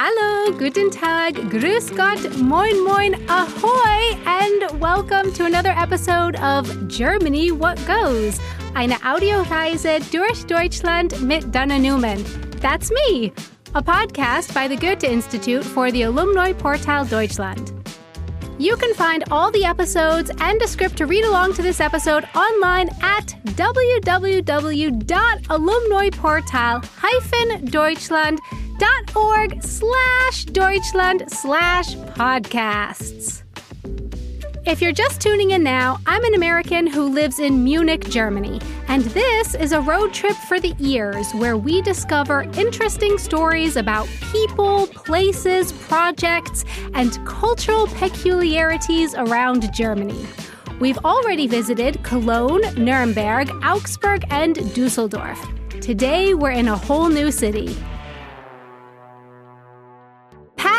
Hallo, guten Tag, grüß Gott, moin moin, ahoy, and welcome to another episode of Germany What Goes, eine Audioreise durch Deutschland mit Dana Newman. That's me, a podcast by the Goethe Institute for the Alumni Portal Deutschland. You can find all the episodes and a script to read along to this episode online at www.alumniportal-deutschland.com org slash Deutschland slash podcasts. If you're just tuning in now, I'm an American who lives in Munich, Germany, and this is a road trip for the ears where we discover interesting stories about people, places, projects, and cultural peculiarities around Germany. We've already visited Cologne, Nuremberg, Augsburg, and Dusseldorf. Today, we're in a whole new city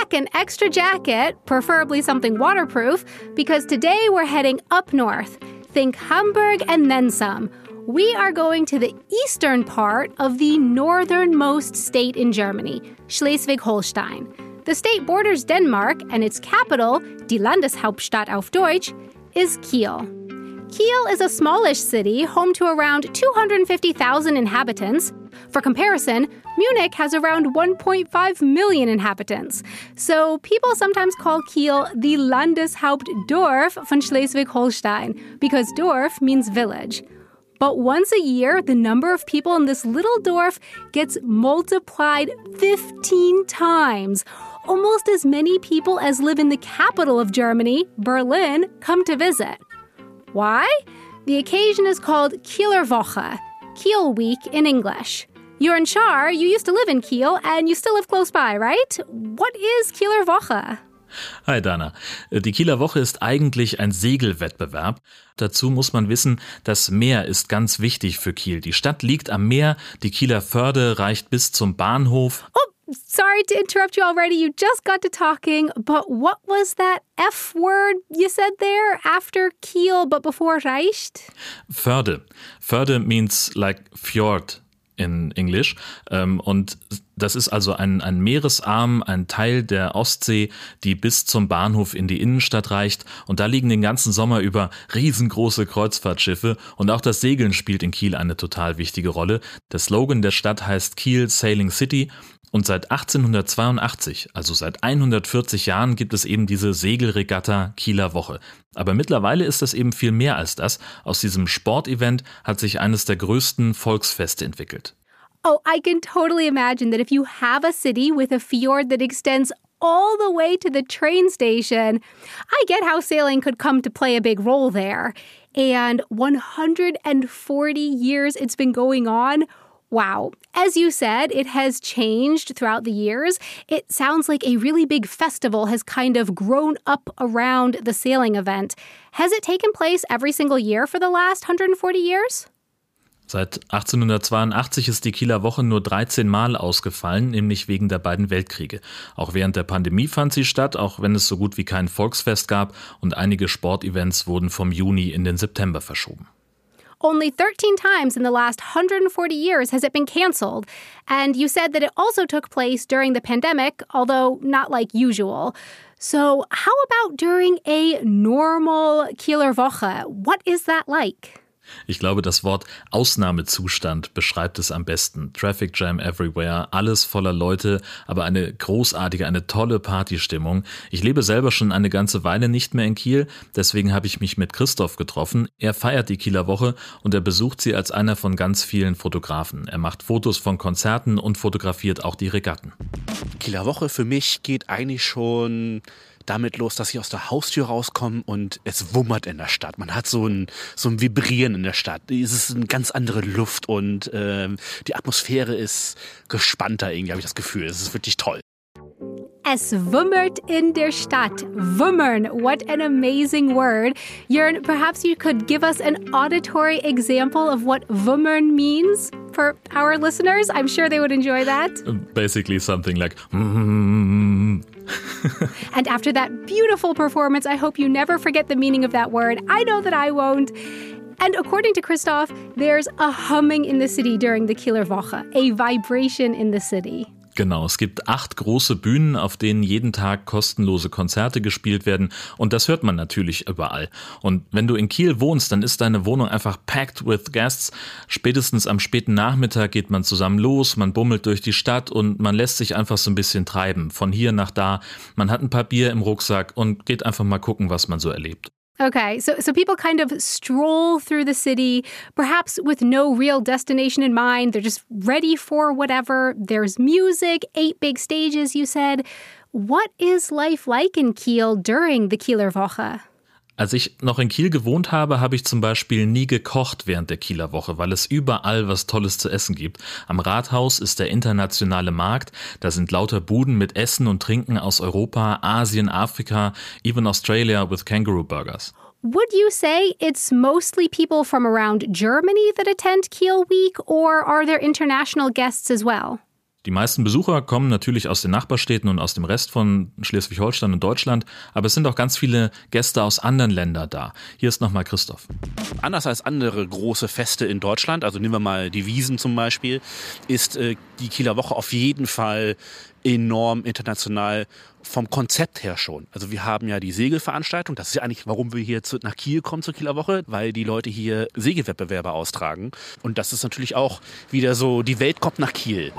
pack an extra jacket, preferably something waterproof, because today we're heading up north. Think Hamburg and then some. We are going to the eastern part of the northernmost state in Germany, Schleswig Holstein. The state borders Denmark, and its capital, die Landeshauptstadt auf Deutsch, is Kiel. Kiel is a smallish city home to around 250,000 inhabitants. For comparison, Munich has around 1.5 million inhabitants. So people sometimes call Kiel the Landeshauptdorf von Schleswig-Holstein because Dorf means village. But once a year, the number of people in this little Dorf gets multiplied 15 times. Almost as many people as live in the capital of Germany, Berlin, come to visit. Why? The occasion is called Kielerwoche, Kiel Week in English. You're in Char, you used to live in Kiel, and you still live close by, right? What is Kieler Woche? Hi Dana. Die Kieler Woche ist eigentlich ein Segelwettbewerb. Dazu muss man wissen, das Meer ist ganz wichtig für Kiel. Die Stadt liegt am Meer, die Kieler Förde reicht bis zum Bahnhof. Oh, sorry to interrupt you already. You just got to talking, but what was that F word you said there after Kiel but before Reicht? Förde. Förde means like fjord in English. Ähm, und das ist also ein, ein Meeresarm, ein Teil der Ostsee, die bis zum Bahnhof in die Innenstadt reicht. Und da liegen den ganzen Sommer über riesengroße Kreuzfahrtschiffe. Und auch das Segeln spielt in Kiel eine total wichtige Rolle. Der Slogan der Stadt heißt Kiel Sailing City. Und seit 1882, also seit 140 Jahren, gibt es eben diese Segelregatta Kieler Woche. Aber mittlerweile ist das eben viel mehr als das. Aus diesem Sportevent hat sich eines der größten Volksfeste entwickelt. Oh, I can totally imagine that if you have a city with a fjord that extends all the way to the train station, I get how sailing could come to play a big role there. And 140 years it's been going on. Wow. As you said, it has changed throughout the years. It sounds like a really big festival has kind of grown up around the sailing event. Has it taken place every single year for the last 140 years? Seit 1882 ist die Kieler Woche nur 13 Mal ausgefallen, nämlich wegen der beiden Weltkriege. Auch während der Pandemie fand sie statt, auch wenn es so gut wie kein Volksfest gab und einige Sportevents wurden vom Juni in den September verschoben. Only 13 times in the last 140 years has it been canceled. And you said that it also took place during the pandemic, although not like usual. So, how about during a normal Kieler Woche? What is that like? Ich glaube, das Wort Ausnahmezustand beschreibt es am besten. Traffic Jam everywhere, alles voller Leute, aber eine großartige, eine tolle Partystimmung. Ich lebe selber schon eine ganze Weile nicht mehr in Kiel, deswegen habe ich mich mit Christoph getroffen. Er feiert die Kieler Woche und er besucht sie als einer von ganz vielen Fotografen. Er macht Fotos von Konzerten und fotografiert auch die Regatten. Kieler Woche für mich geht eigentlich schon damit los, dass ich aus der Haustür rauskomme und es wummert in der Stadt. Man hat so ein, so ein Vibrieren in der Stadt. Es ist eine ganz andere Luft und äh, die Atmosphäre ist gespannter irgendwie, habe ich das Gefühl. Es ist wirklich toll. Es wummert in der Stadt. Wummern. What an amazing word. Jörn, perhaps you could give us an auditory example of what wummern means for our listeners. I'm sure they would enjoy that. Basically something like mm. Mm. and after that beautiful performance, I hope you never forget the meaning of that word. I know that I won't. And according to Christoph, there's a humming in the city during the Kieler Woche, a vibration in the city. Genau, es gibt acht große Bühnen, auf denen jeden Tag kostenlose Konzerte gespielt werden und das hört man natürlich überall. Und wenn du in Kiel wohnst, dann ist deine Wohnung einfach packed with guests. Spätestens am späten Nachmittag geht man zusammen los, man bummelt durch die Stadt und man lässt sich einfach so ein bisschen treiben, von hier nach da. Man hat ein paar Bier im Rucksack und geht einfach mal gucken, was man so erlebt. Okay, so so people kind of stroll through the city, perhaps with no real destination in mind. They're just ready for whatever. There's music, eight big stages, you said. What is life like in Kiel during the Kieler Woche? Als ich noch in Kiel gewohnt habe, habe ich zum Beispiel nie gekocht während der Kieler Woche, weil es überall was Tolles zu essen gibt. Am Rathaus ist der internationale Markt, da sind lauter Buden mit Essen und Trinken aus Europa, Asien, Afrika, even Australia with kangaroo burgers. Would you say it's mostly people from around Germany that attend Kiel Week, or are there international guests as well? Die meisten Besucher kommen natürlich aus den Nachbarstädten und aus dem Rest von Schleswig-Holstein und Deutschland, aber es sind auch ganz viele Gäste aus anderen Ländern da. Hier ist nochmal Christoph. Anders als andere große Feste in Deutschland, also nehmen wir mal die Wiesen zum Beispiel, ist äh, die Kieler Woche auf jeden Fall enorm international vom Konzept her schon. Also wir haben ja die Segelveranstaltung. Das ist ja eigentlich, warum wir hier zu, nach Kiel kommen zur Kieler Woche, weil die Leute hier Segelwettbewerbe austragen. Und das ist natürlich auch wieder so, die Welt kommt nach Kiel.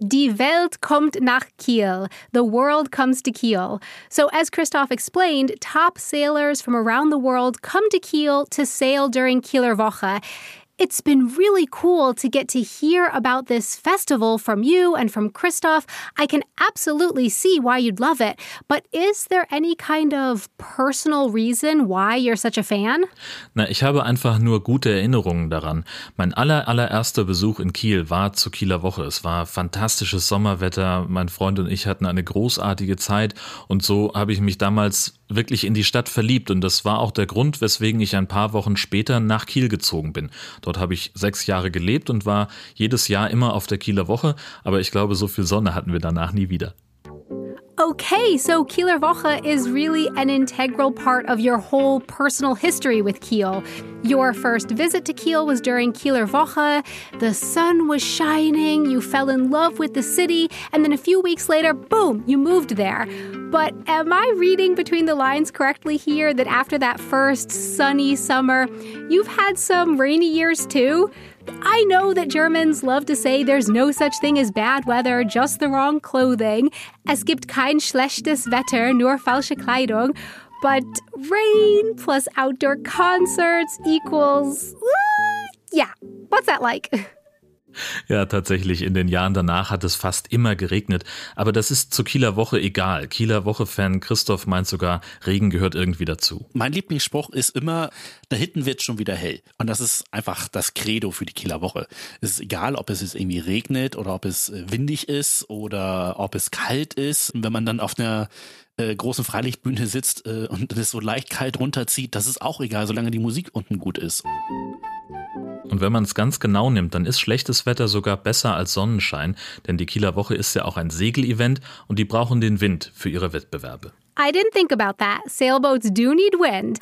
Die Welt kommt nach Kiel. The world comes to Kiel. So, as Christoph explained, top sailors from around the world come to Kiel to sail during Kieler Woche. It's been really cool to get to hear about this festival from you and from Christoph. I can absolutely see why you'd love it. But is there any kind of personal reason why you're such a fan? Na, ich habe einfach nur gute Erinnerungen daran. Mein aller, allererster Besuch in Kiel war zur Kieler Woche. Es war fantastisches Sommerwetter. Mein Freund und ich hatten eine großartige Zeit. Und so habe ich mich damals wirklich in die Stadt verliebt. Und das war auch der Grund, weswegen ich ein paar Wochen später nach Kiel gezogen bin. Dort habe ich sechs Jahre gelebt und war jedes Jahr immer auf der Kieler Woche, aber ich glaube, so viel Sonne hatten wir danach nie wieder. Okay, so Kieler Woche is really an integral part of your whole personal history with Kiel. Your first visit to Kiel was during Kieler Woche. The sun was shining, you fell in love with the city, and then a few weeks later, boom, you moved there. But am I reading between the lines correctly here that after that first sunny summer, you've had some rainy years too? I know that Germans love to say there's no such thing as bad weather, just the wrong clothing. Es gibt kein schlechtes Wetter, nur falsche Kleidung. But rain plus outdoor concerts equals. Uh, yeah, what's that like? Ja, tatsächlich. In den Jahren danach hat es fast immer geregnet. Aber das ist zur Kieler Woche egal. Kieler Woche-Fan Christoph meint sogar, Regen gehört irgendwie dazu. Mein Lieblingsspruch ist immer, da hinten wird schon wieder hell. Und das ist einfach das Credo für die Kieler Woche. Es ist egal, ob es jetzt irgendwie regnet oder ob es äh, windig ist oder ob es kalt ist. Und wenn man dann auf einer äh, großen Freilichtbühne sitzt äh, und es so leicht kalt runterzieht, das ist auch egal, solange die Musik unten gut ist. Und wenn man es ganz genau nimmt, dann ist schlechtes Wetter sogar besser als Sonnenschein, denn die Kieler Woche ist ja auch ein Segelevent und die brauchen den Wind für ihre Wettbewerbe. I didn't think about that. Sailboats do need wind.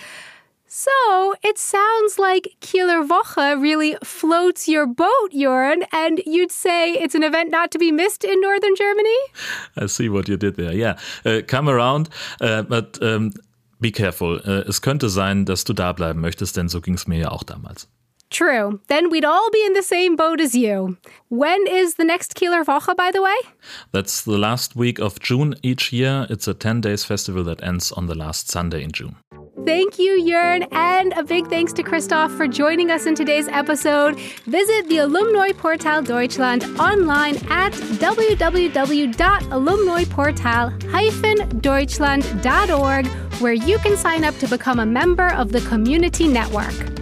So it sounds like Kieler Woche really floats your boat, Jörn, and you'd say it's an event not to be missed in northern Germany? I see what you did there. Yeah, uh, come around, uh, but um, be careful. Uh, es könnte sein, dass du da bleiben möchtest, denn so ging es mir ja auch damals. True. Then we'd all be in the same boat as you. When is the next Kieler Woche, by the way? That's the last week of June each year. It's a 10 days festival that ends on the last Sunday in June. Thank you, Jörn, and a big thanks to Christoph for joining us in today's episode. Visit the Alumni Portal Deutschland online at www.alumniportal-deutschland.org, where you can sign up to become a member of the community network.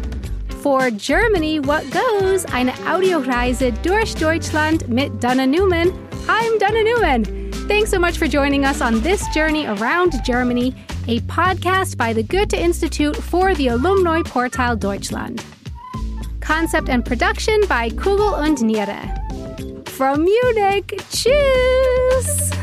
For Germany, what goes? Eine Audioreise durch Deutschland mit Donna Newman. I'm Donna Newman. Thanks so much for joining us on this journey around Germany, a podcast by the Goethe Institute for the Alumni Portal Deutschland. Concept and production by Kugel und Niere. From Munich, tschüss!